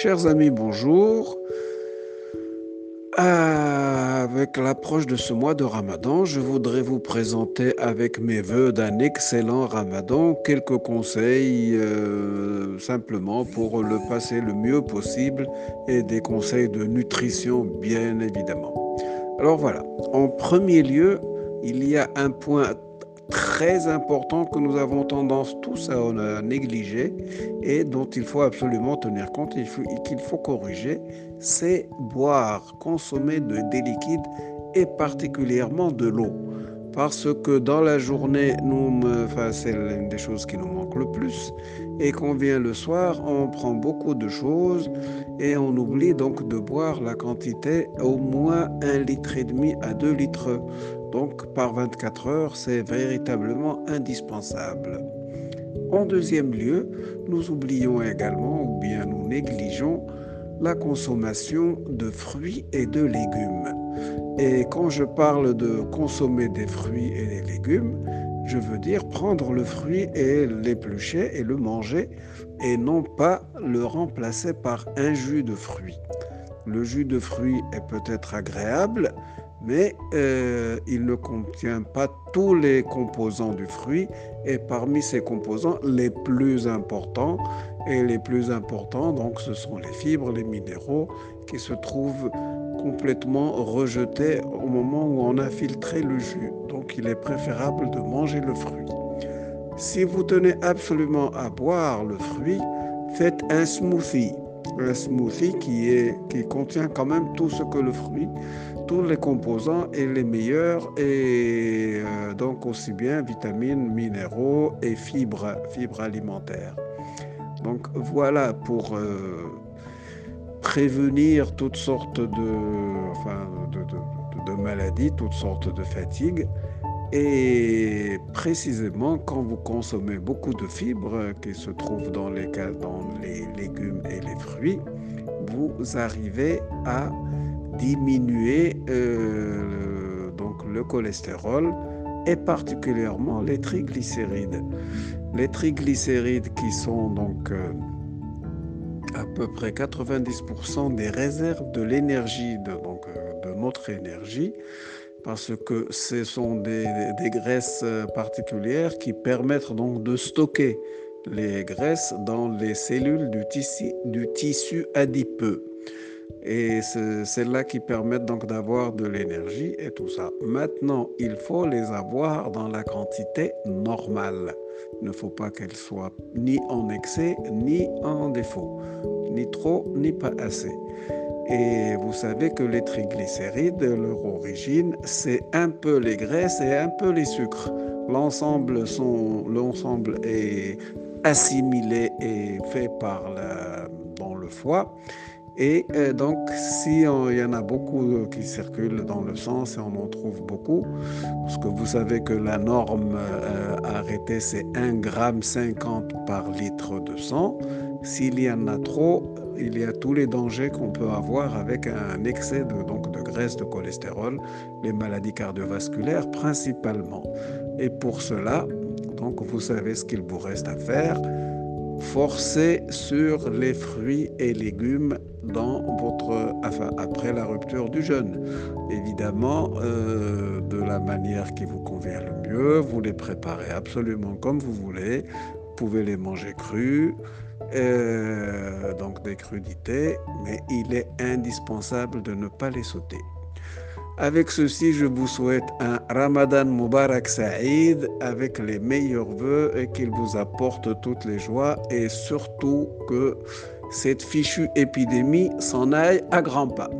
Chers amis, bonjour. Avec l'approche de ce mois de Ramadan, je voudrais vous présenter avec mes voeux d'un excellent Ramadan quelques conseils euh, simplement pour le passer le mieux possible et des conseils de nutrition bien évidemment. Alors voilà, en premier lieu, il y a un point très important que nous avons tendance tous à négliger et dont il faut absolument tenir compte et qu'il faut corriger, c'est boire, consommer de, des liquides et particulièrement de l'eau. Parce que dans la journée, nous, c'est l'une des choses qui nous manque le plus. Et qu'on vient le soir, on prend beaucoup de choses et on oublie donc de boire la quantité au moins un litre et demi à 2 litres donc par 24 heures, c'est véritablement indispensable. En deuxième lieu, nous oublions également ou bien nous négligeons la consommation de fruits et de légumes. Et quand je parle de consommer des fruits et des légumes, je veux dire prendre le fruit et l'éplucher et le manger et non pas le remplacer par un jus de fruits. Le jus de fruits est peut-être agréable, mais euh, il ne contient pas tous les composants du fruit et parmi ces composants les plus importants et les plus importants donc ce sont les fibres, les minéraux qui se trouvent complètement rejetés au moment où on a filtré le jus. Donc il est préférable de manger le fruit. Si vous tenez absolument à boire le fruit, faites un smoothie un smoothie qui, est, qui contient quand même tout ce que le fruit, tous les composants et les meilleurs, et euh, donc aussi bien vitamines, minéraux et fibres, fibres alimentaires. Donc voilà pour euh, prévenir toutes sortes de, enfin, de, de, de maladies, toutes sortes de fatigues. Et précisément, quand vous consommez beaucoup de fibres qui se trouvent dans les, légumes et les fruits, vous arrivez à diminuer euh, donc le cholestérol et particulièrement les triglycérides. Les triglycérides qui sont donc euh, à peu près 90% des réserves de l'énergie, de, euh, de notre énergie, parce que ce sont des, graisses euh, particulières qui permettent donc de stocker les graisses dans les cellules du tissu, du tissu adipeux. Et c'est celles-là qui permettent donc d'avoir de l'énergie et tout ça. Maintenant, il faut les avoir dans la quantité normale. Il ne faut pas qu'elles soient ni en excès, ni en défaut. Ni trop, ni pas assez. Et vous savez que les triglycérides, leur origine, c'est un peu les graisses et un peu les sucres. L'ensemble, est assimilé et fait par dans le foie. Et euh, donc, si il y en a beaucoup qui circulent dans le sang, et on en trouve beaucoup, parce que vous savez que la norme euh, arrêtée, c'est 1,50 g par litre de sang. S'il y en a trop, il y a tous les dangers qu'on peut avoir avec un excès de, donc, de graisse, de cholestérol, les maladies cardiovasculaires principalement. Et pour cela, donc, vous savez ce qu'il vous reste à faire. Forcez sur les fruits et légumes dans votre, après la rupture du jeûne. Évidemment, euh, de la manière qui vous convient le mieux, vous les préparez absolument comme vous voulez. Pouvez les manger crus, euh, donc des crudités, mais il est indispensable de ne pas les sauter. Avec ceci, je vous souhaite un Ramadan Mubarak Saïd avec les meilleurs voeux et qu'il vous apporte toutes les joies et surtout que cette fichue épidémie s'en aille à grands pas.